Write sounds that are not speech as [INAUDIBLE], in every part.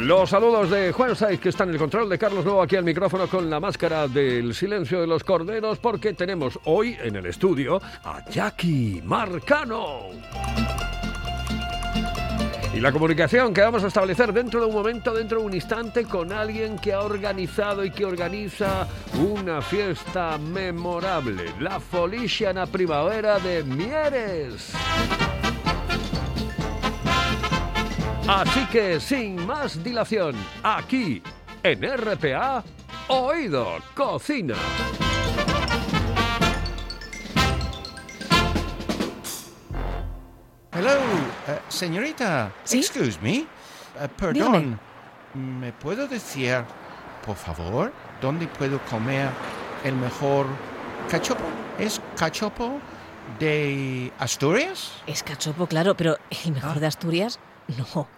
Los saludos de Juan Saiz, que está en el control de Carlos Nuevo aquí al micrófono con la máscara del silencio de los corderos, porque tenemos hoy en el estudio a Jackie Marcano. Y la comunicación que vamos a establecer dentro de un momento, dentro de un instante, con alguien que ha organizado y que organiza una fiesta memorable, la Foliciana Primavera de Mieres. Así que, sin más dilación, aquí, en RPA, Oído Cocina. Hello, eh, señorita. ¿Sí? Excuse me. Eh, perdón. ¿Me puedo decir, por favor, dónde puedo comer el mejor cachopo? ¿Es cachopo de Asturias? Es cachopo, claro, pero el mejor de Asturias, no.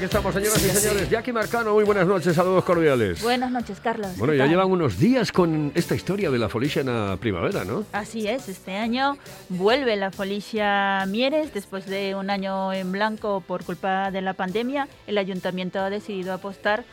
Aquí estamos, señoras y señores. Jackie Marcano, muy buenas noches, saludos cordiales. Buenas noches, Carlos. Bueno, ¿Qué ya tal? llevan unos días con esta historia de la Foliciana Primavera, ¿no? Así es, este año vuelve la Folicia Mieres después de un año en blanco por culpa de la pandemia. El ayuntamiento ha decidido apostar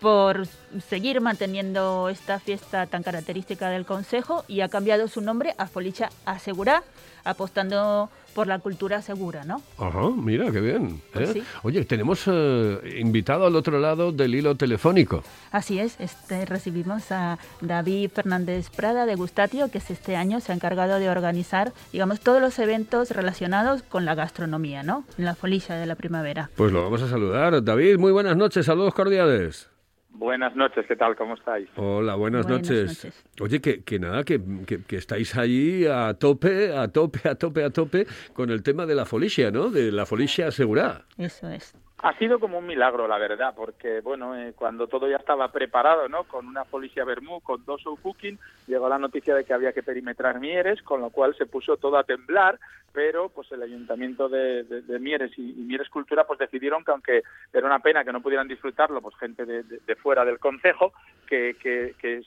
por seguir manteniendo esta fiesta tan característica del Consejo y ha cambiado su nombre a Folicia Asegurá, apostando por la cultura segura, ¿no? Ajá, mira, qué bien. Pues ¿eh? sí. Oye, tenemos eh, invitado al otro lado del hilo telefónico. Así es, este, recibimos a David Fernández Prada de Gustatio, que es este año se ha encargado de organizar, digamos, todos los eventos relacionados con la gastronomía, ¿no? En la Folicia de la primavera. Pues lo vamos a saludar. David, muy buenas noches, saludos cordiales. Buenas noches, ¿qué tal? ¿Cómo estáis? Hola, buenas, Buenas noches. noches. Oye, que, que nada, que, que- que estáis allí a tope, a tope, a tope, a tope con el tema de la folicia, ¿no? De la folicia asegurada. Eso es. Ha sido como un milagro, la verdad, porque, bueno, eh, cuando todo ya estaba preparado, ¿no? Con una policía Bermú, con dos show cooking, llegó la noticia de que había que perimetrar Mieres, con lo cual se puso todo a temblar, pero pues el ayuntamiento de, Mieres y, Mieres Cultura pues decidieron que aunque era una pena que no pudieran disfrutarlo pues gente de, de- fuera del concejo, que,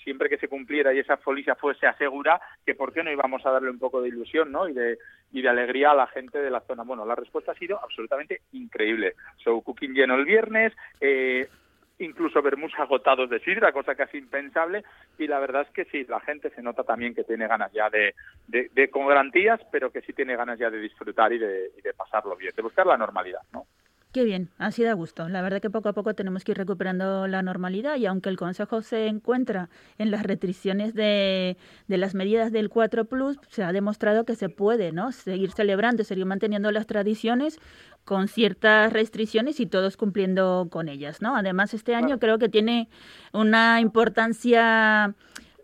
siempre que se cumpliera y esa folicia fuese asegura, que por qué no íbamos a darle un poco de ilusión, ¿no? Y de, y de alegría a la gente de la zona. Bueno, la respuesta ha sido absolutamente increíble. Cooking lleno el viernes, eh, incluso vermús agotados de sidra, cosa casi impensable, y la verdad es que sí, la gente se nota también que tiene ganas ya de, de, de- con garantías, pero que sí tiene ganas ya de disfrutar y de, y de pasarlo bien, de buscar la normalidad, ¿no? Qué bien, así da gusto. La verdad que poco a poco tenemos que ir recuperando la normalidad y aunque el Consejo se encuentra en las restricciones de, de las medidas del 4 Plus, se ha demostrado que se puede ¿no? seguir celebrando, seguir manteniendo las tradiciones con ciertas restricciones y todos cumpliendo con ellas. ¿no? Además, este año creo que tiene una importancia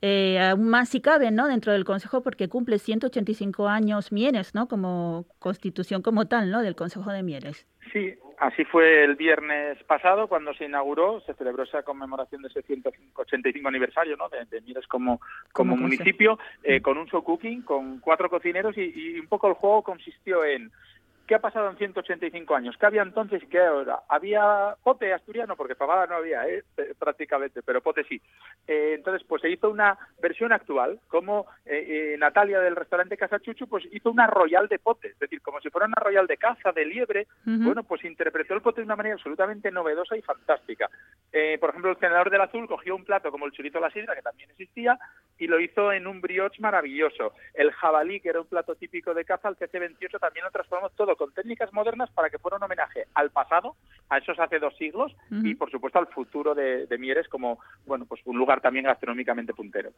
eh, aún más si cabe, ¿no? Dentro del Consejo, porque cumple 185 años Mieres, ¿no? Como constitución como tal, ¿no? Del Consejo de Mieres. Sí, así fue el viernes pasado cuando se inauguró, se celebró esa conmemoración de ese 185 aniversario ¿no? de, de Mieres como, como, municipio, eh, con un show cooking, con cuatro cocineros y, y un poco el juego consistió en ¿Qué ha pasado en 185 años? ¿Qué había entonces y qué ahora? Había pote asturiano, porque fabada no había, ¿eh? Eh, prácticamente, pero pote sí. Eh, entonces, pues se hizo una versión actual, como eh, eh, Natalia del restaurante Casa Chuchu, pues hizo una royal de pote, es decir, como si fuera una royal de caza, de liebre, bueno, pues interpretó el pote de una manera absolutamente novedosa y fantástica. Eh, por ejemplo, el senador del azul cogió un plato como el chorizo a la sidra, que también existía, y lo hizo en un brioche maravilloso. El jabalí, que era un plato típico de caza, el CC28 también lo transformamos todo con técnicas modernas para que fuera un homenaje al pasado, a esos hace dos siglos, y por supuesto al futuro de, de Mieres como, bueno, pues un lugar también gastronómicamente puntero.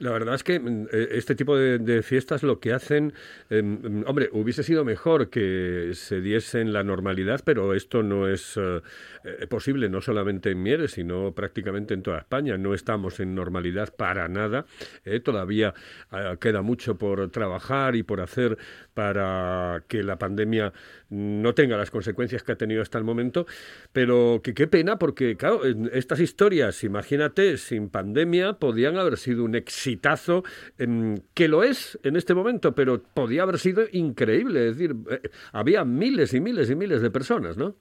La verdad es que mm, eh, este tipo de, de fiestas lo que hacen, eh, mm, hombre, hubiese sido mejor que se diesen la normalidad, pero esto no es eh, eh, posible, no solamente en Mieres, sino prácticamente en toda España. No estamos en normalidad para nada. eh, todavía eh, queda mucho por trabajar y por hacer para que la pandemia no tenga las consecuencias que ha tenido hasta el momento. Pero que qué pena, porque claro, estas historias, imagínate, sin pandemia podían haber sido un exitazo, em, que lo es en este momento, pero podía haber sido increíble. Es decir, eh, había miles y miles y miles de personas, ¿no?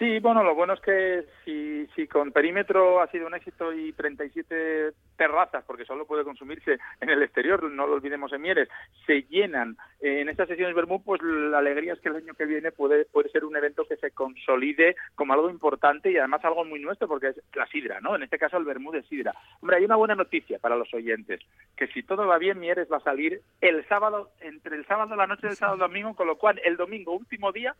Sí, bueno, lo bueno es que si, si con perímetro ha sido un éxito y 37 terrazas, porque solo puede consumirse en el exterior, no lo olvidemos en Mieres, se llenan eh, en estas sesiones Bermú, pues la alegría es que el año que viene puede, puede ser un evento que se consolide como algo importante y además algo muy nuestro, porque es la sidra, ¿no? En este caso el Bermú de sidra. Hombre, hay una buena noticia para los oyentes, que si todo va bien, Mieres va a salir el sábado, entre el sábado, la noche del sábado domingo, con lo cual el domingo, último día,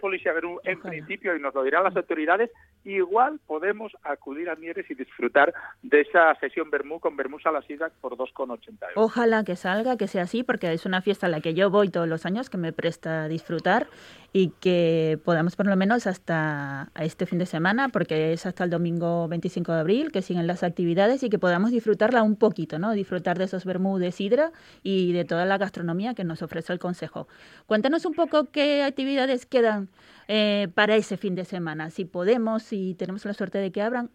Folicia Bermú en principio, y nos lo dirán las autoridades, igual podemos acudir a Mieres y disfrutar de esa sesión Bermú con Bermú a la sidra por 2,80 euros. Ojalá que salga, que sea así, porque es una fiesta a la que yo voy todos los años, que me presta a disfrutar y que podamos por lo menos hasta este fin de semana, porque es hasta el domingo 25 de abril, que siguen las actividades y que podamos disfrutarla un poquito, ¿no? Disfrutar de esos vermú de sidra y de toda la gastronomía que nos ofrece el Consejo. Cuéntanos un poco qué actividades quedan eh, para ese fin de semana, si podemos, si tenemos la suerte de que abran,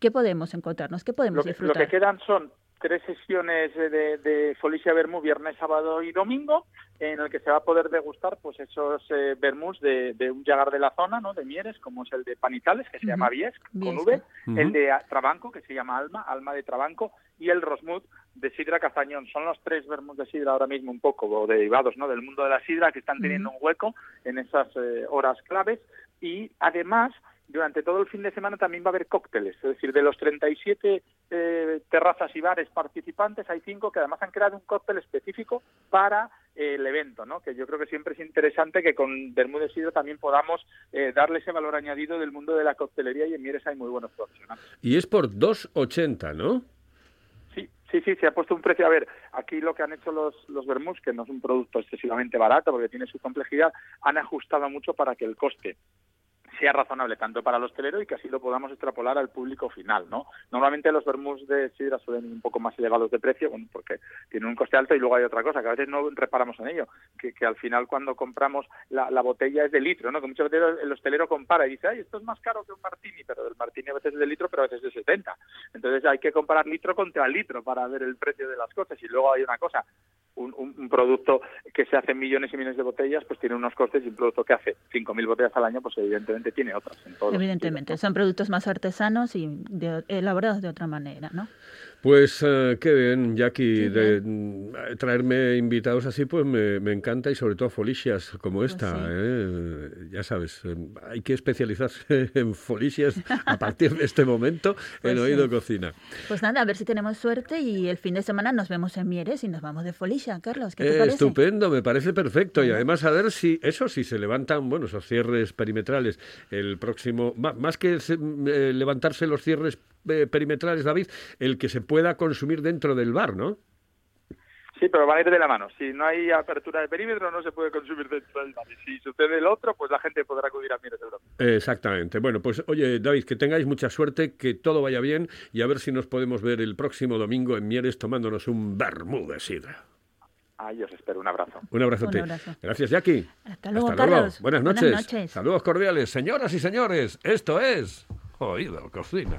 ¿qué podemos encontrarnos? ¿Qué podemos Lo que, lo disfrutar? que quedan son tres sesiones de, de Folicia Bermú, viernes, sábado y domingo, en el que se va a poder degustar pues esos eh, vermús de, de un llagar de la zona, ¿no? de Mieres, como es el de Panitales, que se llama Ujú. Viesc, con. V, el de Trabanco, que se llama Alma, Alma de Trabanco, y el Rosmut de Sidra Castañón. Son los tres vermús de Sidra ahora mismo un poco o derivados ¿no? del mundo de la Sidra que están teniendo un hueco en esas eh, horas claves y además durante todo el fin de semana también va a haber cócteles, es decir, de los 37 eh, terrazas y bares participantes hay cinco que además han creado un cóctel específico para eh, el evento, ¿no? Que yo creo que siempre es interesante que con Bermúdez Sidro también podamos eh, darle ese valor añadido del mundo de la coctelería y en Mieres hay muy buenos profesionales. Y es por 2,80, ¿no? Sí, sí, sí, se ha puesto un precio. A ver, aquí lo que han hecho los, los que no es un producto excesivamente barato porque tiene su complejidad, han ajustado mucho para que el coste sea razonable tanto para el hostelero y que así lo podamos extrapolar al público final, ¿no? Normalmente los vermús de sidra suelen un poco más elevados de precio, bueno, porque tienen un coste alto y luego hay otra cosa que a veces no reparamos en ello, que, al final cuando compramos la, la botella es de litro, ¿no? Que muchas veces el hostelero compara y dice, ay, esto es más caro que un martini, pero el martini a veces es de litro, pero a veces es de 70. Entonces hay que comparar litro contra litro para ver el precio de las cosas y luego hay una cosa, un, un- un producto que se hace en millones y millones de botellas, pues tiene unos costes y un producto que hace 5.000 botellas al año, pues evidentemente tiene otras. En Evidentemente, son productos más artesanos y de- elaborados de otra manera, ¿no? Pues eh, qué bien, Jackie, de mm, traerme invitados así, pues me, me encanta y sobre todo folicias como Pues esta. sí. ¿eh? Ya sabes, eh, hay que especializarse [LAUGHS] en folicias a partir de este momento en Pues Oído sí. Cocina. Pues nada, a ver si tenemos suerte y el fin de semana nos vemos en Mieres y nos vamos de Folicia, Carlos. ¿Qué te parece? estupendo, me parece perfecto. Y además a ver si, eso si se levantan, bueno, esos cierres perimetrales el próximo, ma- más, que se- eh, levantarse los cierres eh, perimetrales, David, el que se pueda consumir dentro del bar, ¿no? Sí, pero van a ir de la mano. Si no hay apertura de perímetro, no se puede consumir dentro del bar. Y si sucede el otro, pues la gente podrá acudir a Mieres del Bravo. Exactamente. Bueno, pues oye, David, que tengáis mucha suerte, que todo vaya bien y a ver si nos podemos ver el próximo domingo en Mieres tomándonos un vermú de sidra. Ahí os espero. Un abrazo. Un abrazote. Un abrazo. Gracias, Jackie. Hasta luego, Carlos. Buenas Buenas noches. noches. Saludos cordiales. Señoras y señores, esto es Oído Cocina.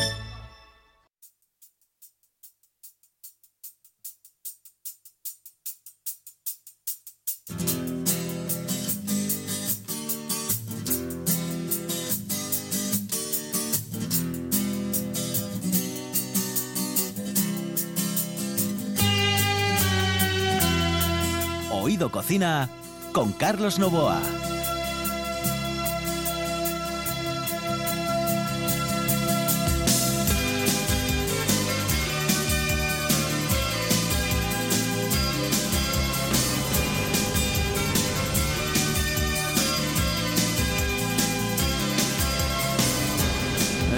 Cocina con Carlos Novoa.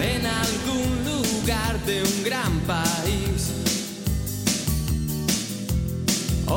en algún lugar de un gran país.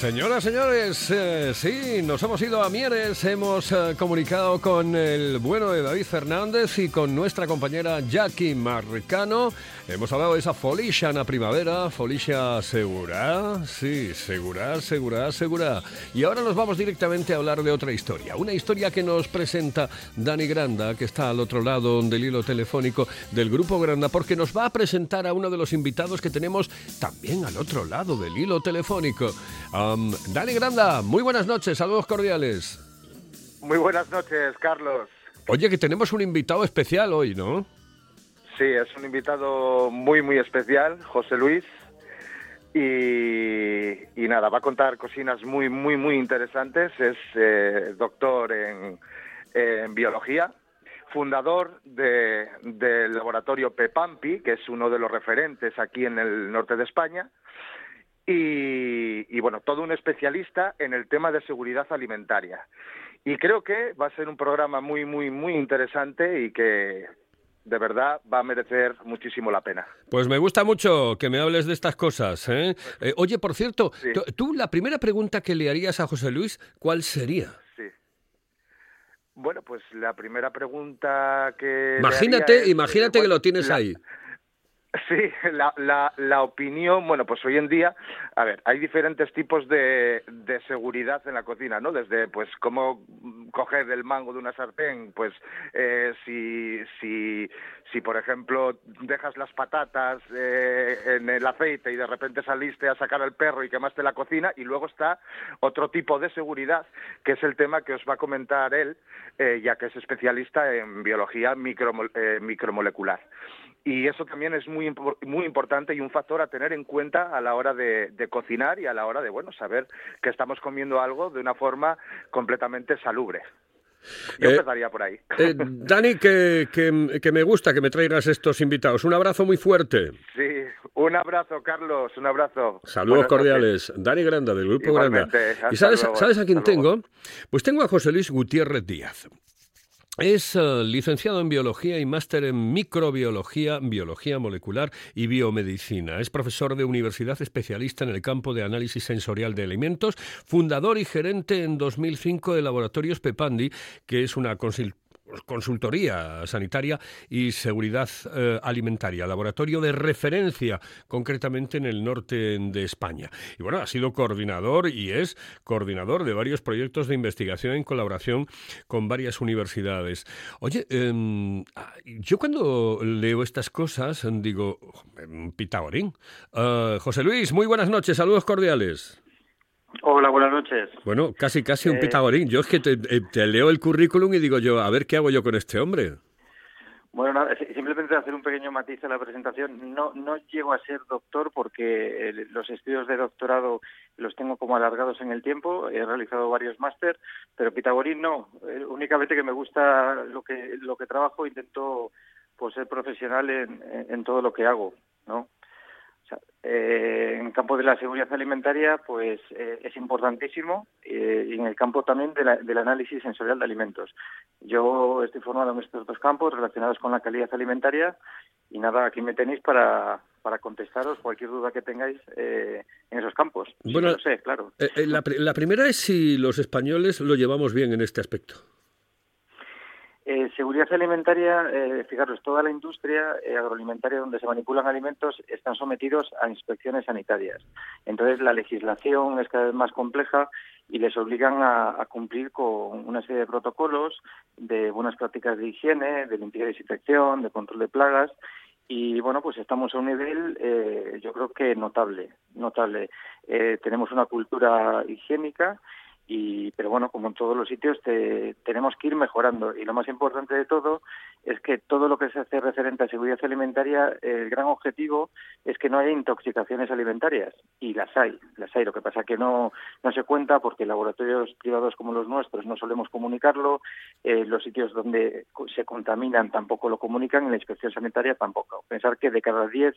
Señoras, señores, eh, sí, nos hemos ido a Mieres, hemos eh, comunicado con el bueno de David Fernández y con nuestra compañera Jackie Marcano. Hemos hablado de esa folicia na primavera, folicia segura, sí, segura, segura, segura. Y ahora nos vamos directamente a hablar de otra historia, una historia que nos presenta Dani Granda, que está al otro lado del hilo telefónico del Grupo Granda, porque nos va a presentar a uno de los invitados que tenemos también al otro lado del hilo telefónico. Am, Dani Granda, muy buenas noches, saludos cordiales. Muy buenas noches, Carlos. Oye, que tenemos un invitado especial hoy, ¿no? Sí, es un invitado muy, muy especial, José Luis. Y, y nada, va a contar cocinas muy, muy, muy interesantes. Es eh, doctor en, en biología, fundador de- del laboratorio Pepampi, que es uno de los referentes aquí en el norte de España. Y, y, bueno, todo un especialista en el tema de seguridad alimentaria. Y creo que va a ser un programa muy, muy, muy interesante y que de verdad va a merecer muchísimo la pena. Pues me gusta mucho que me hables de estas cosas. ¿eh? Eh, oye, por cierto, Sí. tú- la primera pregunta que le harías a José Luis, ¿cuál sería? Sí. Bueno, pues la primera pregunta que... le Imagínate, haría es, eh, imagínate que lo tienes la- ahí. [LAUGHS] Sí, la, la, la opinión, bueno, pues hoy en día, a ver, hay diferentes tipos de, de seguridad en la cocina, ¿no? Desde, pues, cómo coger el mango de una sartén, pues, eh, si, si, si, por ejemplo, dejas las patatas eh, en el aceite y de repente saliste a sacar al perro y quemaste la cocina, y luego está otro tipo de seguridad, que es el tema que os va a comentar él, eh, ya que es especialista en biología micromo- eh, micromolecular. Y eso también es muy, muy importante y un factor a tener en cuenta a la hora de, de cocinar y a la hora de, bueno, saber que estamos comiendo algo de una forma completamente salubre. Yo Eh, empezaría por ahí. Eh, Dani, que, que- que me gusta que me traigas estos invitados. Un abrazo muy fuerte. Sí, un abrazo, Carlos, un abrazo. Saludos Buenas noches. cordiales. Dani Granda, del Grupo Igualmente, Granda. ¿Y sabes, luego, sabes a quién luego. tengo? Pues tengo a José Luis Gutiérrez Díaz. Es eh, licenciado en biología y máster en microbiología, biología molecular y biomedicina. Es profesor de universidad especialista en el campo de análisis sensorial de alimentos, fundador y gerente en 2005 de Laboratorios Pepandi, que es una consil- consultoría sanitaria y seguridad eh, alimentaria, laboratorio de referencia concretamente en el norte de España. Y bueno, ha sido coordinador y es coordinador de varios proyectos de investigación en colaboración con varias universidades. Oye, em, yo cuando leo estas cosas digo, Pitagorín. Uh, José Luis, muy buenas noches, saludos cordiales. Hola, buenas noches. Bueno, casi casi un eh, pitagorín. Yo es que eh, te, leo el currículum y digo yo, a ver qué hago yo con este hombre. Bueno, nada, simplemente hacer un pequeño matiz a la presentación. No, no llego a ser doctor porque eh, los estudios de doctorado los tengo como alargados en el tiempo. He realizado varios máster, pero Pitagorín no. únicamente que me gusta lo que lo que trabajo. Intento pues ser profesional en, en todo lo que hago, ¿no? Eh, en el campo de la seguridad alimentaria, pues eh, es importantísimo eh, y en el campo también del análisis sensorial de alimentos. Yo estoy formado en estos dos campos relacionados con la calidad alimentaria y nada, aquí me tenéis para, para contestaros cualquier duda que tengáis en esos campos. Bueno, sé, claro. la primera es si los españoles lo llevamos bien en este aspecto. Eh, seguridad alimentaria, eh, fijaros, toda la industria eh, agroalimentaria donde se manipulan alimentos están sometidos a inspecciones sanitarias. Entonces la legislación es cada vez más compleja y les obligan a, cumplir con una serie de protocolos de buenas prácticas de higiene, de limpieza y desinfección, de control de plagas y bueno, pues estamos a un nivel, eh, yo creo que notable, notable. tenemos una cultura higiénica y pero bueno como en todos los sitios te, tenemos que ir mejorando. Y lo más importante de todo es que todo lo que se hace referente a seguridad alimentaria el gran objetivo es que no haya intoxicaciones alimentarias. Y las hay las hay. Lo que pasa que no no se cuenta porque laboratorios privados como los nuestros no solemos comunicarlo. Eh, los sitios donde se contaminan tampoco lo comunican y la inspección sanitaria tampoco. Pensar que de cada 10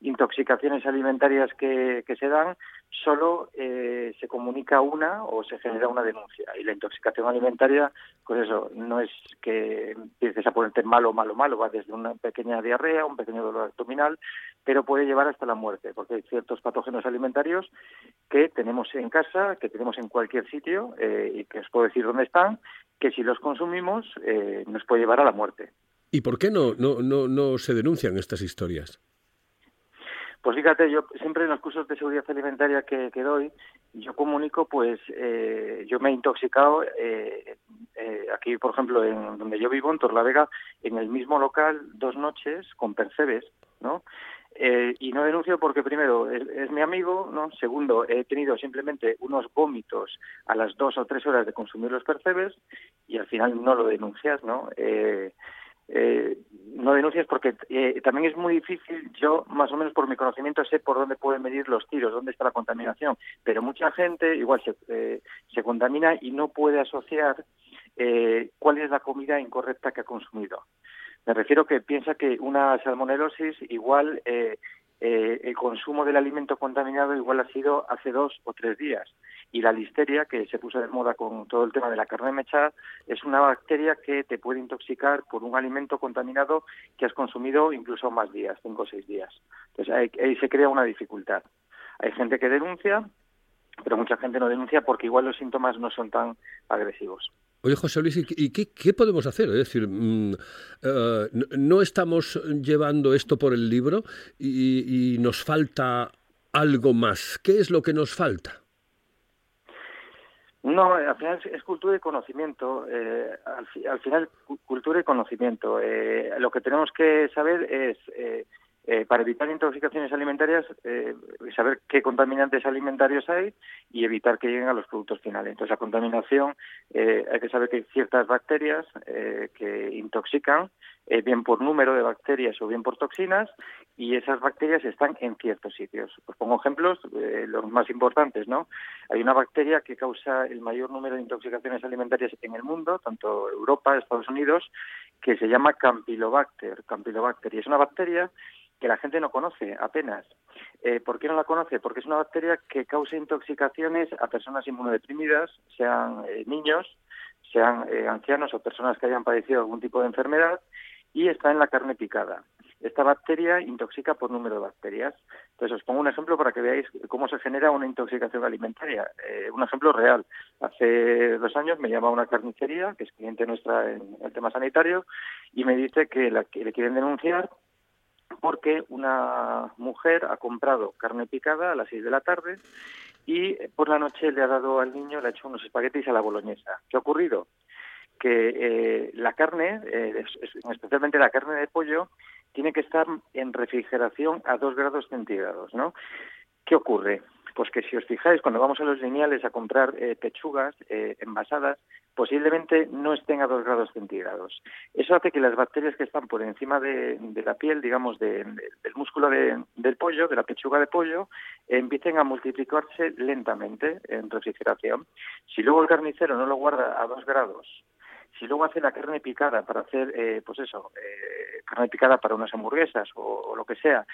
intoxicaciones alimentarias que, que se dan solo eh, se comunica una o se genera una denuncia. Y la intoxicación alimentaria, pues eso, no es que empieces a ponerte malo, malo, malo, va desde una pequeña diarrea, un pequeño dolor abdominal, pero puede llevar hasta la muerte, porque hay ciertos patógenos alimentarios que tenemos en casa, que tenemos en cualquier sitio, eh, y que os puedo decir dónde están, que si los consumimos eh, nos puede llevar a la muerte. ¿Y por qué no, no, no, no se denuncian estas historias? Pues fíjate, yo siempre en los cursos de seguridad alimentaria que, doy, yo comunico, pues eh, yo me he intoxicado eh, eh, aquí, por ejemplo, en donde yo vivo, en Torlavega, en el mismo local, dos noches con percebes, ¿no? y no denuncio porque primero es, mi amigo, ¿no? Segundo, he tenido simplemente unos vómitos a las dos o tres horas de consumir los percebes y al final no lo denuncias, ¿no? Eh, no denuncias porque eh, también es muy difícil, yo más o menos por mi conocimiento sé por dónde pueden medir los tiros, dónde está la contaminación, pero mucha gente igual se, eh, se contamina y no puede asociar eh, cuál es la comida incorrecta que ha consumido. Me refiero que piensa que una salmonelosis igual eh, eh, el consumo del alimento contaminado igual ha sido hace dos o tres días. Y la listeria, que se puso de moda con todo el tema de la carne mechada, es una bacteria que te puede intoxicar por un alimento contaminado que has consumido incluso más días, cinco o seis días. Entonces ahí se crea una dificultad. Hay gente que denuncia, pero mucha gente no denuncia porque igual los síntomas no son tan agresivos. Oye, José Luis, ¿y qué, podemos hacer? Es decir, mm, eh, no estamos llevando esto por el libro y, nos falta algo más. ¿Qué es lo que nos falta? No, al final es, cultura y conocimiento. Eh, al, final, cultura y conocimiento. Eh, lo que tenemos que saber es eh, para evitar intoxicaciones alimentarias, eh, saber qué contaminantes alimentarios hay y evitar que lleguen a los productos finales. Entonces, la contaminación, eh, hay que saber que hay ciertas bacterias que intoxican, bien por número de bacterias o bien por toxinas, y esas bacterias están en ciertos sitios. Os pongo ejemplos, los más importantes, ¿no? Hay una bacteria que causa el mayor número de intoxicaciones alimentarias en el mundo, tanto Europa, Estados Unidos, que se llama Campylobacter. Campylobacter, y es una bacteria que la gente no conoce apenas. Eh, ¿Por qué no la conoce? Porque es una bacteria que causa intoxicaciones a personas inmunodeprimidas, sean eh, niños, sean eh, ancianos o personas que hayan padecido algún tipo de enfermedad, y está en la carne picada. Esta bacteria intoxica por número de bacterias. Entonces, os pongo un ejemplo para que veáis cómo se genera una intoxicación alimentaria. Eh, un ejemplo real. Hace dos años me llama una carnicería, que es cliente nuestra en el tema sanitario, y me dice que, la, que le quieren denunciar porque una mujer ha comprado carne picada a las 6 de la tarde y por la noche le ha dado al niño, le ha hecho unos espaguetis a la boloñesa. ¿Qué ha ocurrido? Que eh, la carne, eh, especialmente la carne de pollo, tiene que estar en refrigeración a 2 grados centígrados, ¿no? ¿Qué ocurre? Pues que si os fijáis, cuando vamos a los lineales a comprar eh, pechugas eh, envasadas, posiblemente no estén a 2 grados centígrados. Eso hace que las bacterias que están por encima de, la piel, digamos, del músculo del pollo, de la pechuga de pollo, empiecen a multiplicarse lentamente en refrigeración. Si luego el carnicero no lo guarda a 2 grados, si luego hace la carne picada para hacer, eh, pues eso, carne picada para unas hamburguesas o, lo que sea,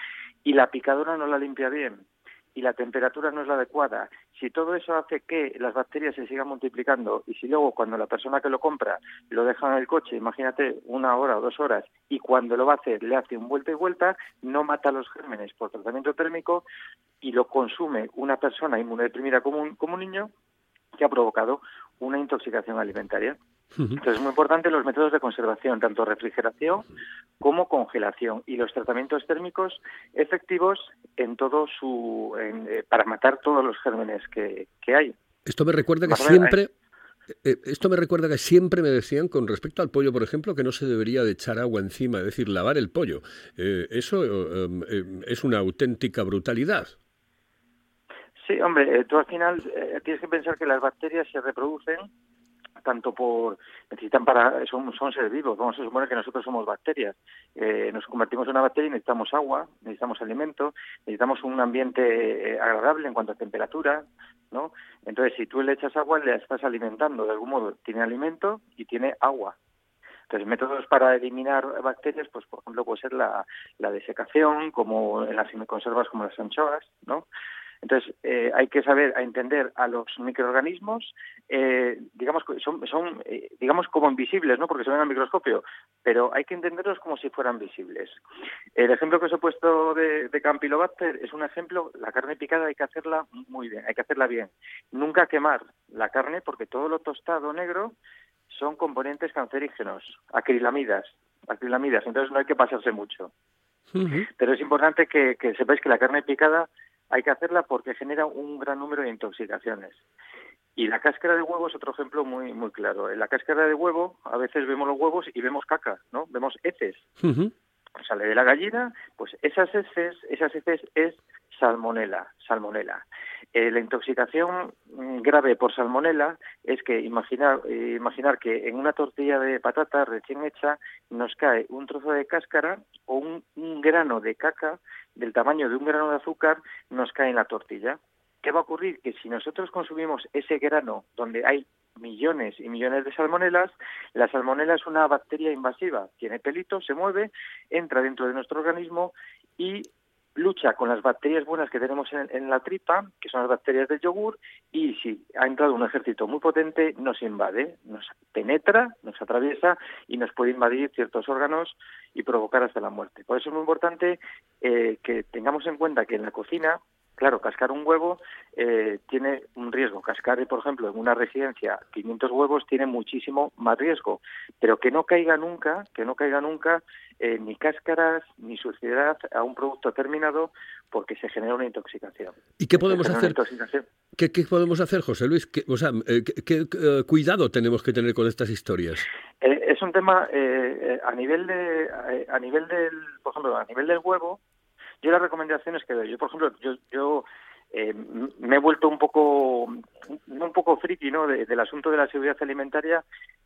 y la picadora no la limpia bien, y la temperatura no es la adecuada, si todo eso hace que las bacterias se sigan multiplicando y si luego cuando la persona que lo compra lo deja en el coche, imagínate una hora o dos horas, y cuando lo va a hacer le hace un vuelta y vuelta, no mata los gérmenes por tratamiento térmico y lo consume una persona inmunodeprimida como un, como un niño que ha provocado una intoxicación alimentaria. Entonces es muy importante los métodos de conservación, tanto refrigeración como congelación y los tratamientos térmicos efectivos en todo su eh, para matar todos los gérmenes que, hay. Esto me recuerda que siempre eh, esto me recuerda que siempre me decían con respecto al pollo, por ejemplo, que no se debería de echar agua encima, es decir, lavar el pollo. Eh, eso es una auténtica brutalidad. Sí, hombre, tú al final tienes que pensar que las bacterias se reproducen tanto por necesitan para son, son seres vivos vamos a suponer que nosotros somos bacterias. Eh, nos convertimos en una bacteria y necesitamos agua necesitamos alimento necesitamos un ambiente eh, agradable en cuanto a temperatura no entonces si tú le echas agua le estás alimentando de algún modo tiene alimento y tiene agua. Entonces, métodos para eliminar bacterias, pues por ejemplo puede ser la, la desecación, como en las conservas como las anchoas, ¿no? Entonces, eh, hay que saber a entender a los microorganismos, eh, digamos, son, son eh, digamos como invisibles, ¿no? Porque se ven al microscopio, pero hay que entenderlos como si fueran visibles. El ejemplo que os he puesto de, de Campylobacter es un ejemplo, la carne picada hay que hacerla muy bien, hay que hacerla bien. Nunca quemar la carne porque todo lo tostado negro son componentes cancerígenos, acrilamidas, acrilamidas, entonces no hay que pasarse mucho. Pero es importante que sepáis que la carne picada hay que hacerla porque genera un gran número de intoxicaciones. Y la cáscara de huevo es otro ejemplo muy muy claro. En la cáscara de huevo a veces vemos los huevos y vemos caca, ¿no? Vemos heces. Sale de la gallina, pues esas heces, esas heces es salmonela, salmonela. Eh, la intoxicación mm, grave por salmonela es que imaginar, eh, imaginar que en una tortilla de patata recién hecha nos cae un trozo de cáscara o un, un grano de caca del tamaño de un grano de azúcar nos cae en la tortilla. ¿Qué va a ocurrir? Que si nosotros consumimos ese grano donde hay millones y millones de salmonelas, la salmonela es una bacteria invasiva, tiene pelito, se mueve, entra dentro de nuestro organismo y lucha con las bacterias buenas que tenemos en, la tripa, que son las bacterias del yogur, y si ha entrado un ejército muy potente, nos invade, nos penetra, nos atraviesa y nos puede invadir ciertos órganos y provocar hasta la muerte. Por eso es muy importante eh, que tengamos en cuenta que en la cocina Claro, cascar un huevo eh, tiene un riesgo. Cascar, por ejemplo, en una residencia 500 huevos tiene muchísimo más riesgo. Pero que no caiga nunca, que no caiga nunca eh, ni cáscaras ni suciedad a un producto terminado porque se genera una intoxicación. ¿Y qué podemos hacer? ¿Qué, podemos hacer, José Luis? ¿Qué, o sea, eh, ¿qué, cuidado tenemos que tener con estas historias? es un tema a nivel de, a nivel del, por ejemplo, a nivel del huevo yo las recomendaciones que doy, yo por ejemplo, yo, yo eh, me he vuelto un poco, un poco friki, ¿no? del asunto de la seguridad alimentaria,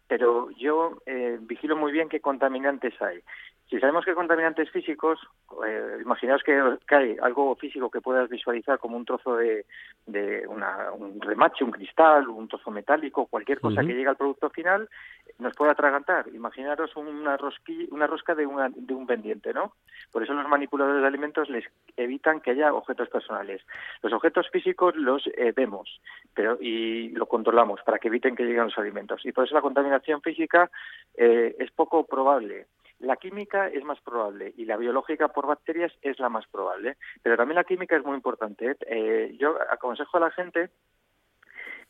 pero yo eh, vigilo muy bien qué contaminantes hay. Si sabemos que contaminantes físicos, eh, imaginaos que, hay algo físico que puedas visualizar como un trozo de, de una, un remache, un cristal, un trozo metálico, cualquier cosa que llegue al producto final, nos puede atragantar. Imaginaros una, rosquilla, una rosca de, una, de un pendiente, ¿no? Por eso los manipuladores de alimentos les evitan que haya objetos personales. Los objetos físicos los eh, vemos pero y lo controlamos para que eviten que lleguen los alimentos. Y por eso la contaminación física eh, es poco probable la química es más probable y la biológica por bacterias es la más probable. Pero también la química es muy importante. ¿eh? Yo aconsejo a la gente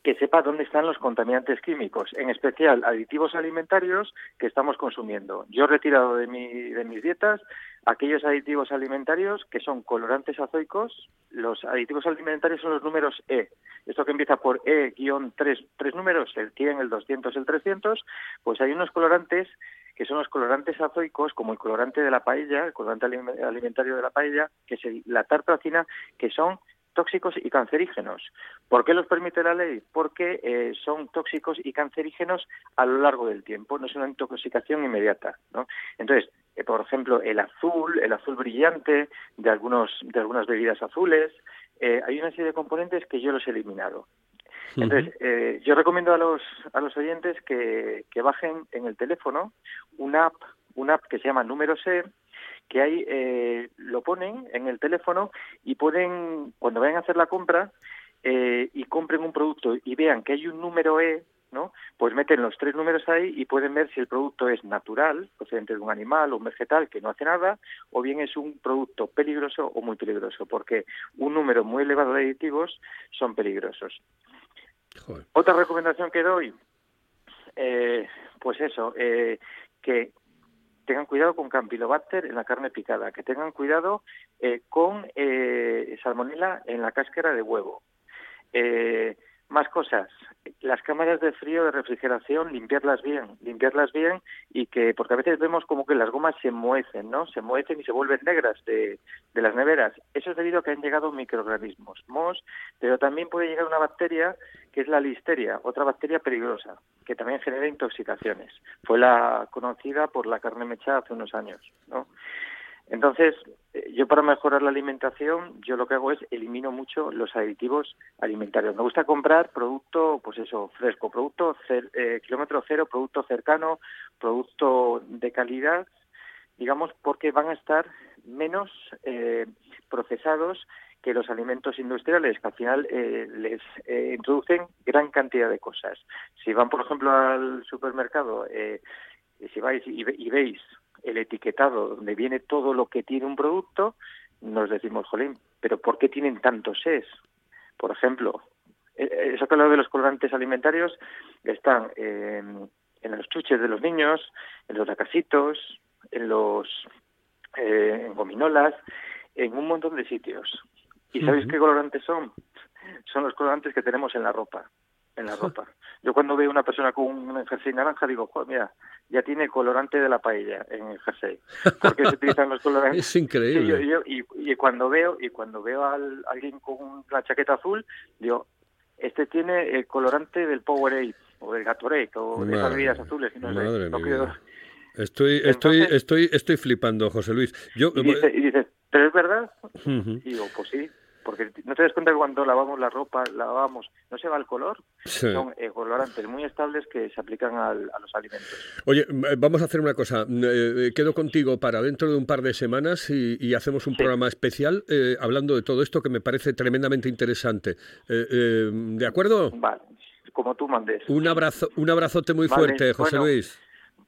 que sepa dónde están los contaminantes químicos, en especial aditivos alimentarios que estamos consumiendo. Yo he retirado de, mi, de mis dietas aquellos aditivos alimentarios que son colorantes azoicos. Los aditivos alimentarios son los números E. Esto que empieza por E-3, tres números, el 100, el 200, el 300, pues hay unos colorantes que son los colorantes azoicos, como el colorante de la paella, el colorante alimentario de la paella, que es la tartracina, que son tóxicos y cancerígenos. ¿Por qué los permite la ley? Porque eh, son tóxicos y cancerígenos a lo largo del tiempo, no es una intoxicación inmediata. ¿no? Entonces, eh, por ejemplo, el azul, el azul brillante de, algunos, de algunas bebidas azules, eh, hay una serie de componentes que yo los he eliminado. Entonces, yo recomiendo a los, a los oyentes que, que bajen en el teléfono una app, una app que se llama Número C, que ahí eh, lo ponen en el teléfono y pueden, cuando vayan a hacer la compra eh, y compren un producto y vean que hay un número E, ¿no? Pues meten los tres números ahí y pueden ver si el producto es natural, procedente de un animal o un vegetal que no hace nada, o bien es un producto peligroso o muy peligroso, porque un número muy elevado de aditivos son peligrosos. Otra recomendación que doy, eh, pues eso, eh, que tengan cuidado con Campylobacter en la carne picada, que tengan cuidado eh, con eh, salmonella en la cáscara de huevo. Eh, más cosas, las cámaras de frío de refrigeración, limpiarlas bien, limpiarlas bien y que, porque a veces vemos como que las gomas se muecen, ¿no? Se muecen y se vuelven negras de, de las neveras. Eso es debido a que han llegado microorganismos, mos, pero también puede llegar una bacteria que es la listeria, otra bacteria peligrosa, que también genera intoxicaciones. Fue la conocida por la carne mechada hace unos años, ¿no? Entonces, eh, yo para mejorar la alimentación, yo lo que hago es elimino mucho los aditivos alimentarios. Me gusta comprar producto, pues eso, fresco, producto eh, kilómetro cero, producto cercano, producto de calidad, digamos, porque van a estar menos eh, procesados que los alimentos industriales, que al final les introducen gran cantidad de cosas. Si van, por ejemplo, al supermercado, si vais y veis el etiquetado donde viene todo lo que tiene un producto, nos decimos, jolín, pero ¿por qué tienen tantos es? Por ejemplo, eh, eh, eso que lo de los colorantes alimentarios están en, los chuches de los niños, en los lacasitos, en los eh, en gominolas, en un montón de sitios. ¿Y sabéis qué colorantes son? Son los colorantes que tenemos en la ropa en la [LAUGHS] ropa. Yo cuando veo una persona con un jersey naranja digo, Joder, mira, ya tiene colorante de la paella en el jersey. Porque se utilizan los colorantes. [LAUGHS] Es increíble. y, cuando veo y cuando veo a alguien con la chaqueta azul, digo, este tiene el colorante del Powerade o del Gatorade o de esas bebidas azules. Y no, Estoy, estoy, estoy, estoy flipando, José Luis. Yo, y, dices, ¿pero es verdad? Y digo, pues sí porque no te das cuenta que cuando lavamos la ropa, lavamos, no se va el color, son eh, colorantes muy estables que se aplican a los alimentos. Oye, eh, vamos a hacer una cosa, eh, quedo contigo para dentro de un par de semanas y, hacemos un programa especial hablando de todo esto que me parece tremendamente interesante. ¿De acuerdo? Vale, como tú mandes. Un abrazo, un abrazote muy fuerte, José Luis.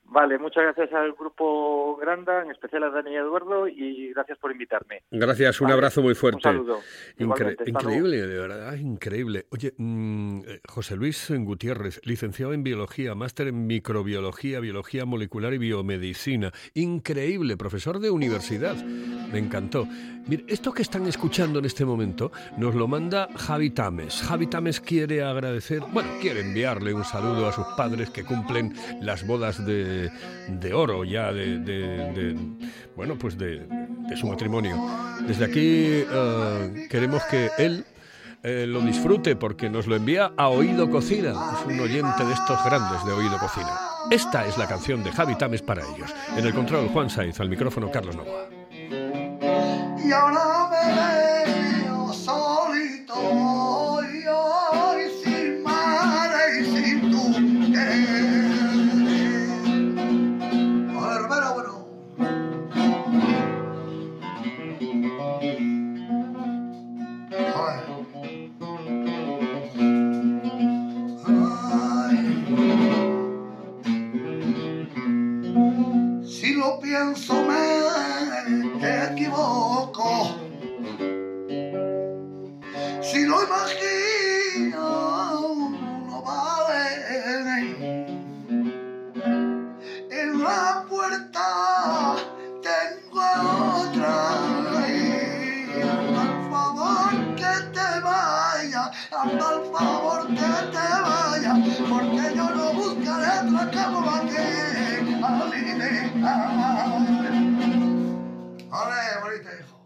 Vale, muchas gracias al grupo Granda, en especial a Dani y Eduardo, y gracias por invitarme. Gracias, un abrazo muy fuerte. Un saludo. increíble, de verdad, increíble. Oye, mm, eh, José Luis Gutiérrez, licenciado en Biología, máster en Microbiología, Biología Molecular y Biomedicina. Increíble, profesor de universidad. Me encantó. Mire, esto que están escuchando en este momento nos lo manda Javi Tames. Javi Tames quiere agradecer, bueno, quiere enviarle un saludo a sus padres que cumplen las bodas de, de oro ya de, bueno, pues de, su matrimonio. Desde aquí eh, queremos que él eh, lo disfrute porque nos lo envía a Oído Cocina. Es un oyente de estos grandes de Oído Cocina. Esta es la canción de Javi Tames para ellos. En el control Juan Saiz, al micrófono Carlos Novoa y ahora me solito